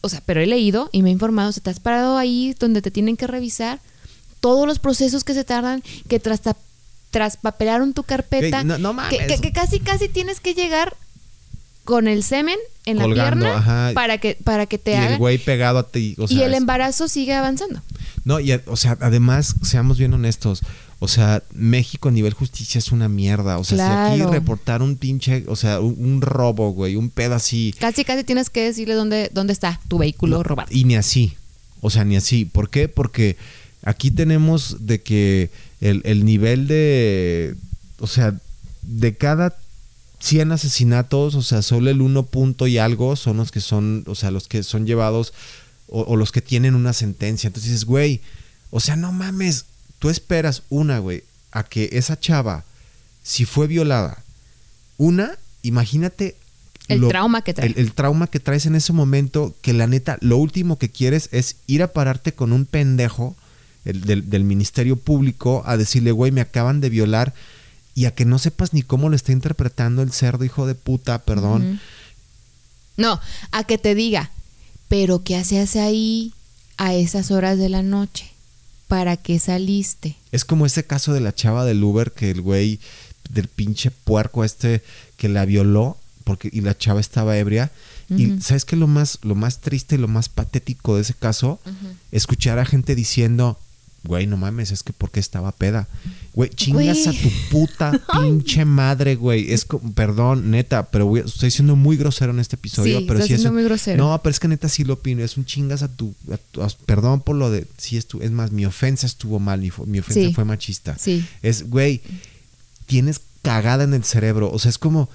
o sea, pero he leído y me he informado, o sea, te has parado ahí donde te tienen que revisar todos los procesos que se tardan, que tras traspapelaron tu carpeta, no- no que, mames. que- que casi casi tienes que llegar con el semen en la pierna ajá. para que para que te Y el güey pegado a ti. o y el embarazo sigue avanzando. No, y o sea, además, seamos bien honestos. O sea, México a nivel justicia es una mierda. O sea, si aquí reportar un pinche, o sea, un, un robo, güey, un pedo así. Casi casi tienes que decirle dónde dónde está tu vehículo No, robado. Y ni así. O sea, ni así. ¿Por qué? Porque aquí tenemos de que el, el nivel de. O sea, de cada 100 asesinatos, o sea, solo el 1 punto y algo son los que son, o sea, los que son llevados o, o los que tienen una sentencia. Entonces dices, güey, o sea, no mames. Tú esperas una, güey, a que esa chava, si fue violada, una, imagínate El trauma que trae. El, el trauma que traes en ese momento, que la neta, lo último que quieres es ir a pararte con un pendejo el del, del Ministerio Público a decirle, güey, me acaban de violar y a que no sepas ni cómo lo está interpretando el cerdo, hijo de puta, perdón. No, a que te diga, pero ¿qué hacías ahí a esas horas de la noche? ¿Para qué saliste? Es como ese caso de la chava del Uber que el güey del pinche puerco este que la violó porque y la chava estaba ebria. Y sabes que lo más lo más triste y lo más patético de ese caso escuchar a gente diciendo, güey, no mames, es que porque estaba peda. Güey, chingas a tu puta pinche madre, güey. Es como, perdón, neta, pero güey, estoy siendo muy grosero en este episodio, Sí, pero sí es siendo un- muy grosero. No, pero es que neta sí lo opino, es un chingas a tu, a tu- a- perdón por lo de sí estu- es más mi ofensa estuvo mal, mi, mi ofensa Sí. fue machista. Sí. Es, güey, tienes cagada en el cerebro, o sea, es como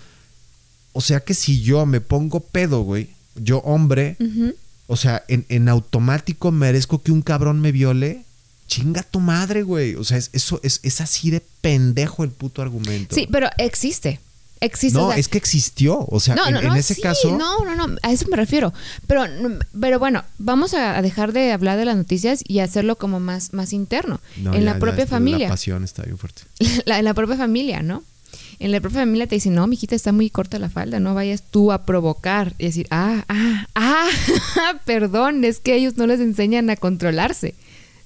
o sea que si yo me pongo pedo, güey, yo hombre, o sea, en, en automático merezco que un cabrón me viole. Chinga tu madre, güey. O sea, es, eso es, es así de pendejo el puto argumento. Sí, pero existe. Existe. no, o sea, es que existió. O sea, no, en, no, en no, ese sí, caso. No, no, no, a eso me refiero. Pero, pero bueno, vamos a dejar de hablar de las noticias y hacerlo como más, más interno. No, en ya- la propia familia. La pasión está bien fuerte. La- en la propia familia, ¿no? En la propia familia te dicen, no, mijita, está muy corta la falda, no vayas tú a provocar. Y decir, ah, ah, ah, perdón, es que ellos no les enseñan a controlarse.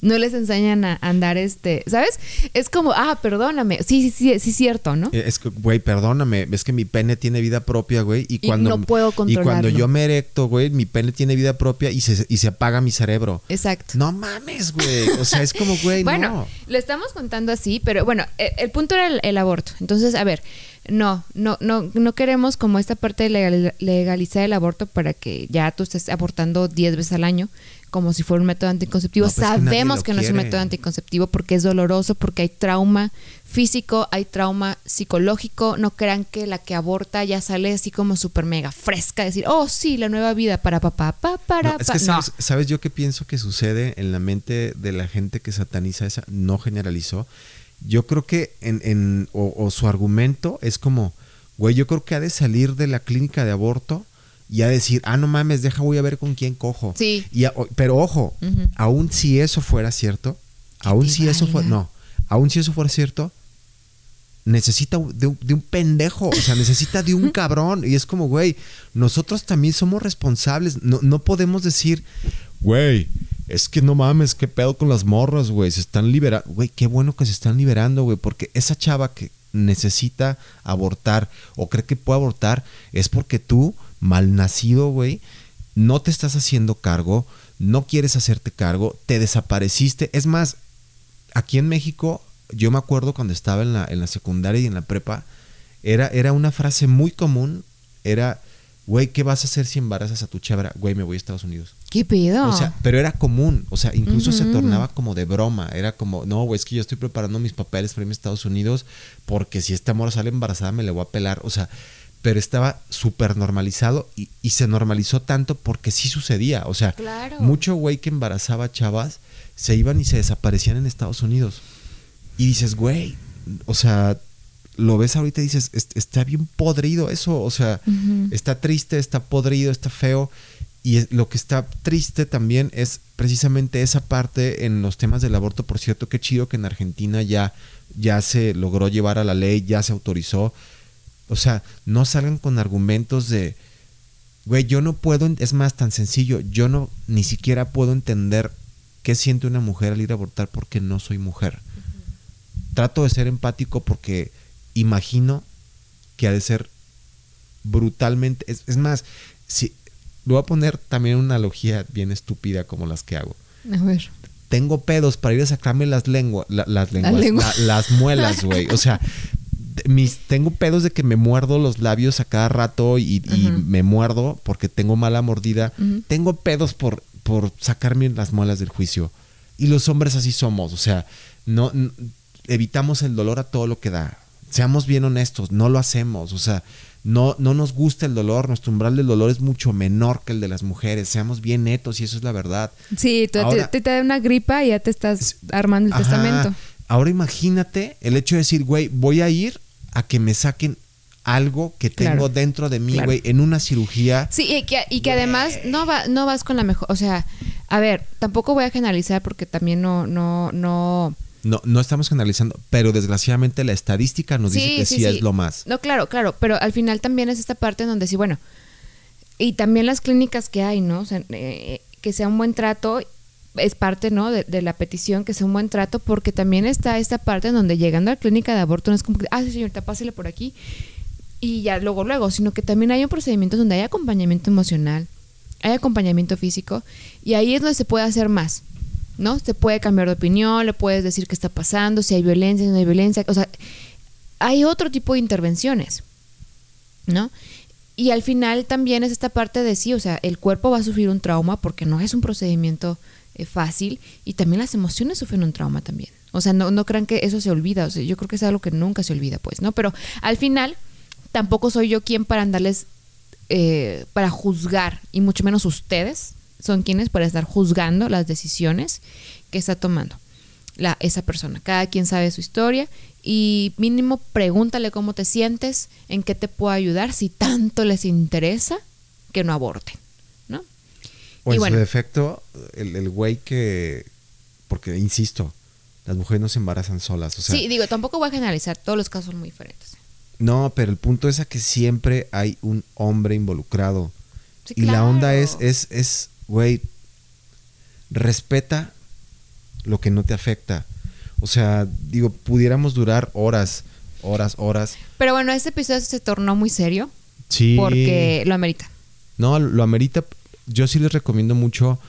No les enseñan a andar este, ¿sabes? Es como, ah, perdóname. Sí, sí, sí, sí, es cierto, ¿no? Es que, güey, perdóname, es que mi pene tiene vida propia, güey. Y Y cuando, no puedo Y cuando yo me erecto, güey, mi pene tiene vida propia y se, y se apaga mi cerebro. Exacto. No mames, güey. O sea, es como, güey, Bueno, no. lo estamos contando así, pero bueno, e- el, punto era el, el aborto. Entonces, a ver, no, no, no, no queremos como esta parte de legal- legalizar el aborto para que ya tú estés abortando 10 veces al año, como si fuera un método anticonceptivo. No, pues que Sabemos que no es un método anticonceptivo porque es doloroso, porque hay trauma físico, hay trauma psicológico. No crean que la que aborta ya sale así como súper mega fresca, decir, oh sí, la nueva vida para papá, pa, para No, es pa. que No. sabes, sabes yo qué pienso que sucede en la mente de la gente que sataniza esa, no generalizó. Yo creo que en, en o, o su argumento es como, güey, yo creo que ha de salir de la clínica de aborto y de decir, ah, no mames, deja, voy a ver con quién cojo. Sí. Y a- pero ojo, Ujú. aún si eso fuera cierto, aún si eso fuera, no, aún si eso fuera cierto, necesita de un, de un pendejo, o sea, necesita de un cabrón. Y es como, güey, nosotros también somos responsables. No, no podemos decir, güey, es que no mames, qué pedo con las morras, güey, se están liberando. Güey, qué bueno que se están liberando, güey, porque esa chava que necesita abortar o cree que puede abortar es porque tú, malnacido, güey, no te estás haciendo cargo, no quieres hacerte cargo, te desapareciste. Es más, aquí en México, yo me acuerdo cuando estaba en la, en la secundaria y en la prepa, era, era una frase muy común, era, güey, ¿qué vas a hacer si embarazas a tu chabra? Güey, me voy a Estados Unidos. ¿Qué pedo? O sea, pero era común, o sea, incluso se tornaba como de broma, era como, no, güey, es que yo estoy preparando mis papeles para irme a Estados Unidos porque si esta morra sale embarazada me le voy a pelar, o sea, pero estaba súper normalizado y, y se normalizó tanto porque sí sucedía, o sea, Claro. mucho güey que embarazaba chavas se iban y se desaparecían en Estados Unidos. Y dices, güey, o sea, lo ves ahorita y dices, "Est- está bien podrido eso, o sea, está triste, está podrido, está feo. Y lo que está triste también es precisamente esa parte en los temas del aborto. Por cierto, qué chido que en Argentina ya, ya se logró llevar a la ley, ya se autorizó. O sea, no salgan con argumentos de, güey, yo no puedo, es más tan sencillo, yo no ni siquiera puedo entender qué siente una mujer al ir a abortar porque no soy mujer. Trato de ser empático porque imagino que ha de ser brutalmente, es, es más, si, lo voy a poner también una analogía bien estúpida como las que hago. A ver. Tengo pedos para ir a sacarme las lenguas, las lenguas, lengua. la- las muelas, güey. O sea, mis, tengo pedos de que me muerdo los labios a cada rato y, me muerdo porque tengo mala mordida. Tengo pedos por, por sacarme las muelas del juicio. Y los hombres así somos. O sea, no, evitamos el dolor a todo lo que da. Seamos bien honestos, no lo hacemos. O sea, no, no nos gusta el dolor. Nuestro umbral del dolor es mucho menor que el de las mujeres. Seamos bien netos y eso es la verdad. Sí, tú- Ahora- te, te da una gripa y ya te estás armando el Ajá. testamento. Ahora imagínate el hecho de decir, güey, voy a ir a que me saquen algo que tengo Claro. dentro de mí, Claro. güey, en una cirugía. Sí, y que, y que además no va, no vas con la mejor, o sea, a ver, tampoco voy a generalizar porque también no, no, no. No, no estamos generalizando, pero desgraciadamente la estadística nos dice que sí, es lo más. No, claro, claro, pero al final también es esta parte en donde sí, bueno, y también las clínicas que hay, ¿no? O sea, eh, que sea un buen trato es parte, ¿no? De, de la petición, que sea un buen trato, porque también está esta parte en donde llegando a la clínica de aborto no es como que, ah, sí, señorita, pásele por aquí y ya luego, luego, sino que también hay un procedimiento donde hay acompañamiento emocional, hay acompañamiento físico y ahí es donde se puede hacer más. ¿no? Se puede cambiar de opinión, le puedes decir qué está pasando, si hay violencia, si no hay violencia, o sea, hay otro tipo de intervenciones, ¿no? Y al final también es esta parte de sí, o sea, el cuerpo va a sufrir un trauma porque no es un procedimiento eh, fácil y también las emociones sufren un trauma también. O sea, no, no crean que eso se olvida, o sea, yo creo que es algo que nunca se olvida, pues, ¿no? Pero al final tampoco soy yo quien para andarles, eh, para juzgar, y mucho menos ustedes son quienes para estar juzgando las decisiones que está tomando la, esa persona. Cada quien sabe su historia y mínimo pregúntale cómo te sientes, en qué te puedo ayudar, si tanto les interesa que no aborten. O en su defecto, el güey que, porque insisto, las mujeres no se embarazan solas. O sea, sí, digo, tampoco voy a generalizar, todos los casos son muy diferentes. No, pero el punto es a que siempre hay un hombre involucrado. y la onda es, es, es, güey, respeta lo que no te afecta. O sea, digo, pudiéramos durar horas, horas, horas. Pero bueno, este episodio se tornó muy serio. Sí. Porque lo amerita. No, lo amerita. Yo sí les recomiendo mucho.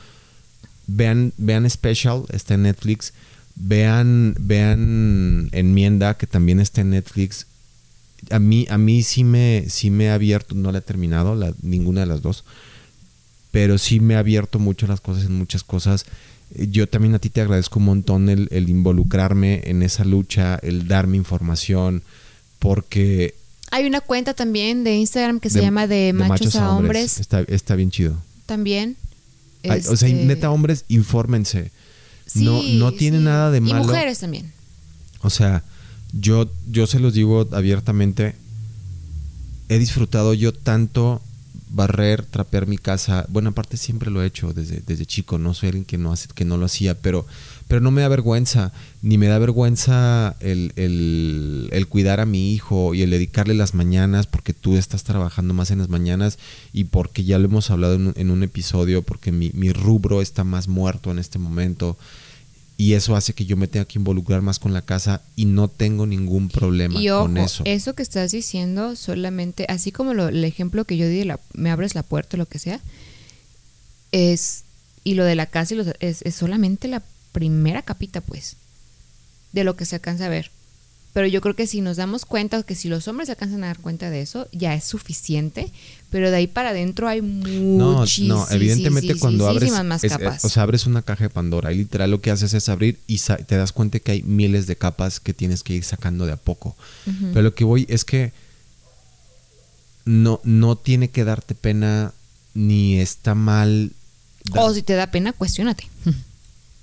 Vean, vean Special, está en Netflix. Vean, vean Enmienda, que también está en Netflix. A mí, a mí sí me, sí me ha abierto, no la he terminado, la, ninguna de las dos. Pero sí me ha abierto mucho las cosas en muchas cosas yo también a ti te agradezco un montón el, involucrarme en esa lucha, el darme información, porque... Hay una cuenta también de Instagram que se llama de, machos, a hombres. Está, bien chido. También. O sea, este neta hombres, infórmense. no no tiene nada de malo. Y mujeres también. O sea, yo, yo se los digo abiertamente, he disfrutado yo tanto barrer, trapear mi casa. Bueno, aparte siempre lo he hecho desde, desde chico, no soy alguien que no, hace, que no lo hacía, pero, pero no me da vergüenza, ni me da vergüenza el, el, cuidar a mi hijo y el dedicarle las mañanas, porque tú estás trabajando más en las mañanas y porque ya lo hemos hablado en, en un episodio, porque mi, mi rubro está más muerto en este momento y eso hace que yo me tenga que involucrar más con la casa y no tengo ningún problema con eso. Eso que estás diciendo solamente, así como el ejemplo que yo di, la, me abres la puerta o lo que sea, es, y lo de la casa es, es solamente la primera capita, pues, de lo que se alcanza a ver. Pero yo creo que si nos damos cuenta, que si los hombres se alcanzan a dar cuenta de eso, ya es suficiente. Pero de ahí para adentro hay muchísimas no, no, evidentemente cuando abres, más capas. o sea, abres una caja de Pandora y literal lo que haces es abrir y te das cuenta que hay miles de capas que tienes que ir sacando de a poco. Pero lo que voy es que no, no tiene que darte pena ni está mal. O si te da pena, cuestionate.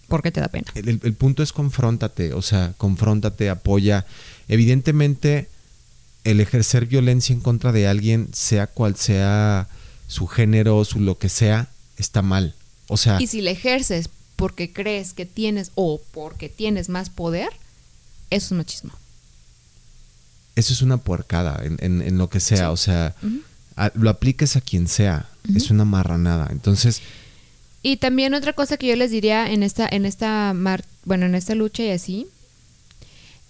¿Por qué te da pena? El, punto es confróntate, o sea, confróntate, apoya. Evidentemente, el ejercer violencia en contra de alguien, sea cual sea su género, su lo que sea, está mal. O sea. Y si le ejerces porque crees que tienes o porque tienes más poder, eso es machismo. Eso es una puercada en, lo que sea. O sea, lo apliques a quien sea. Es una marranada. Entonces y también otra cosa que yo les diría en esta, en esta bueno, en esta lucha y así,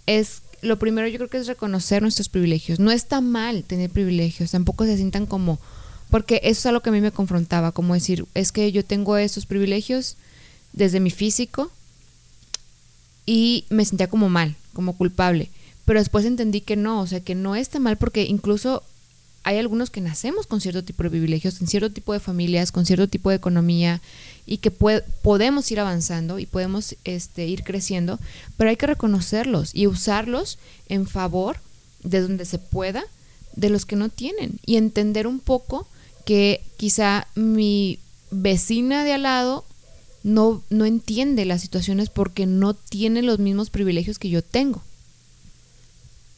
es lo primero yo creo que es reconocer nuestros privilegios. No está mal tener privilegios, tampoco se sientan como, porque eso es algo que a mí me confrontaba, como decir, es que yo tengo esos privilegios desde mi físico y me sentía como mal, como culpable. Pero después entendí que no, o sea, que no está mal porque incluso hay algunos que nacemos con cierto tipo de privilegios, en cierto tipo de familias, con cierto tipo de economía y que podemos ir avanzando y podemos este, ir creciendo, pero hay que reconocerlos y usarlos en favor de donde se pueda de los que no tienen y entender un poco que quizá mi vecina de al lado no, no entiende las situaciones porque no tiene los mismos privilegios que yo tengo.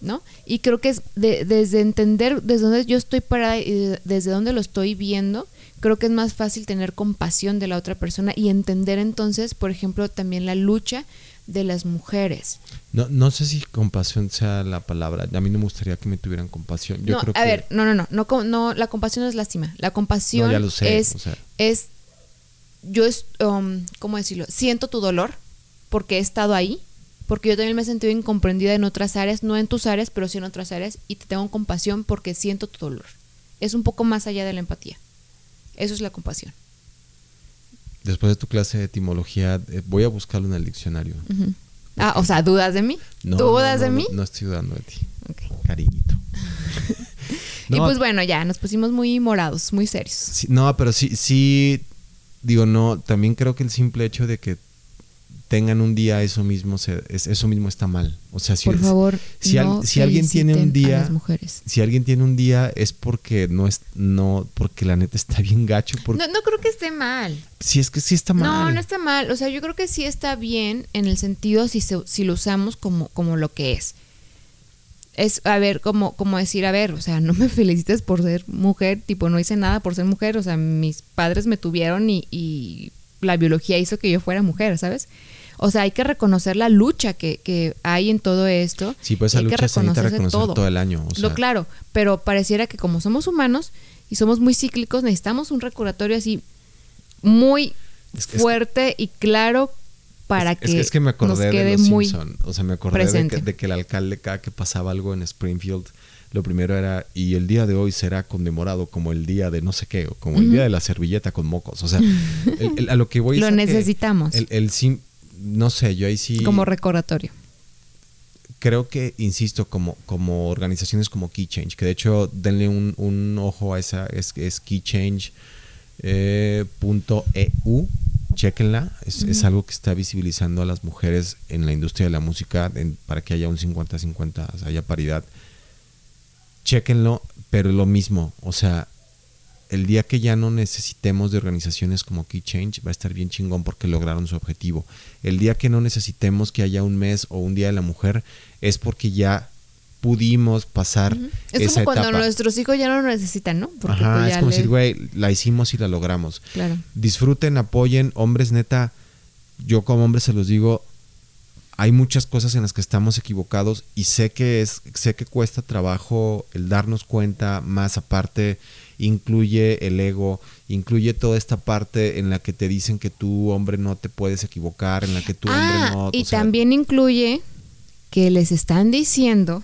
¿No? Y creo que es desde entender desde dónde yo estoy parada y desde dónde lo estoy viendo, creo que es más fácil tener compasión de la otra persona y entender entonces, por ejemplo, también la lucha de las mujeres. No, no sé si compasión sea la palabra. A mí no me gustaría que me tuvieran compasión. Yo creo a ver, no, no, no, no, no, la compasión no es lástima. La compasión es, es, yo es, um, ¿cómo decirlo? Siento tu dolor porque he estado ahí porque yo también me he sentido incomprendida en otras áreas, no en tus áreas, pero sí en otras áreas, y te tengo compasión porque siento tu dolor. Es un poco más allá de la empatía. Eso es la compasión. después de tu clase de etimología, eh, voy a buscarlo en el diccionario. Ah, o sea, ¿dudas de mí? ¿Dudas de mí? No, estoy dudando de ti. Cariñito. y pues bueno, ya nos pusimos muy morados, muy serios. no, pero sí, sí, digo, no, también creo que el simple hecho de que tengan un día eso mismo eso mismo está mal. O sea si por favor si, si alguien tiene un día si alguien tiene un día es porque no es no porque la neta está bien gacho no, no creo que esté mal. Si es que sí está mal. no no está mal. O sea yo creo que sí está bien en el sentido si si lo usamos como como lo que es. Es a ver como como decir a ver o sea no me felicites por ser mujer tipo no hice nada por ser mujer o sea mis padres me tuvieron y, y la biología hizo que yo fuera mujer sabes o sea, hay que reconocer la lucha que, hay en todo esto. Sí, pues esa lucha se necesita reconocer todo. el año. Lo claro, pero pareciera que como somos humanos y somos muy cíclicos, necesitamos un recordatorio así muy fuerte y claro para que, es que me acordé nos quede de muy Simpson. O sea, me acordé de que, de que, el alcalde cada que pasaba algo en Springfield, lo primero era, y el día de hoy será conmemorado como el día de no sé qué, o como el día de la servilleta con mocos. O sea, a lo que voy Lo necesitamos. el, el, no sé, yo ahí sí... Como recordatorio. Creo que, insisto, como, como organizaciones como Key Change, que de hecho denle un, ojo a esa, es, es keychange.eu, eh, chequenla, es, algo que está visibilizando a las mujeres en la industria de la música para que haya un 50-50, haya paridad. Chequenlo, pero lo mismo, o sea, el día que ya no necesitemos de organizaciones como Key Change va a estar bien chingón porque lograron su objetivo. El día que no necesitemos que haya un mes o un día de la mujer es porque ya pudimos pasar Es como cuando nuestros hijos ya no lo necesitan, ¿no? Porque Ajá, pues es como decir, güey, la hicimos y la logramos. Claro. Disfruten, apoyen, hombres, neta, yo como hombre se los digo, hay muchas cosas en las que estamos equivocados y sé que es sé que cuesta trabajo el darnos cuenta más aparte incluye el ego, incluye toda esta parte en la que te dicen que tú, hombre, no te puedes equivocar, en la que tú, hombre, ah, no. Y también incluye que les están diciendo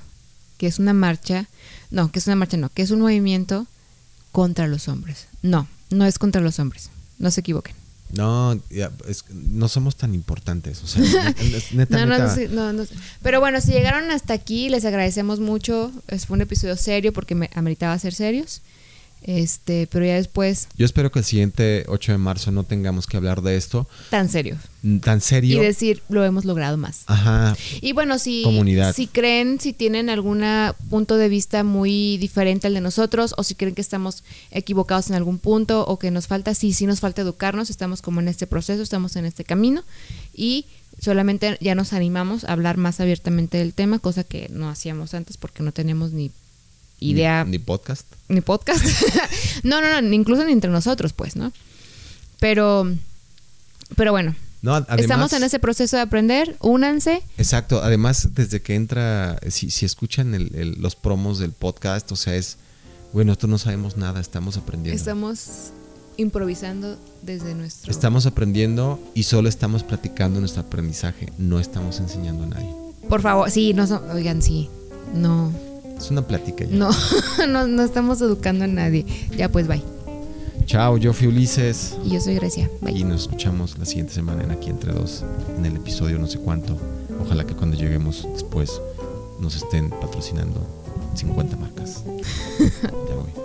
que es una marcha, no, que es una marcha, no, que es un movimiento contra los hombres. No, no es contra los hombres. No se equivoquen. No, no somos tan importantes. O sea, neta, no, no, Pero bueno, si llegaron hasta aquí, les agradecemos mucho. Fue un episodio serio porque me ameritaba ser serios. Este, pero ya después. Yo espero que el siguiente 8 de marzo no tengamos que hablar de esto. Tan serio. Tan serio. Y decir, lo hemos logrado más. Ajá. Y bueno, si, Comunidad. si creen, si tienen algún punto de vista muy diferente al de nosotros, o si creen que estamos equivocados en algún punto, o que nos falta, sí, sí nos falta educarnos, estamos como en este proceso, estamos en este camino. Y solamente ya nos animamos a hablar más abiertamente del tema, cosa que no hacíamos antes porque no teníamos ni idea. Ni, podcast. Ni podcast. no, no, no, incluso ni entre nosotros, pues, ¿no? Pero, pero bueno. No, Estamos en ese proceso de aprender, únanse. Exacto, además desde que entra, si, si escuchan el, los promos del podcast, o sea, es, bueno, nosotros no sabemos nada, estamos aprendiendo. Estamos improvisando desde nuestro... Estamos aprendiendo y solo estamos platicando nuestro aprendizaje, no estamos enseñando a nadie. Por favor, sí, no, oigan, sí, no, es una plática ya. No, no, estamos educando a nadie. Ya pues, bye. Chao, yo fui Ulises. Y yo soy Grecia. Bye. Y nos escuchamos la siguiente semana en Aquí Entre Dos, en el episodio no sé cuánto. Ojalá que cuando lleguemos después nos estén patrocinando 50 marcas. ya voy.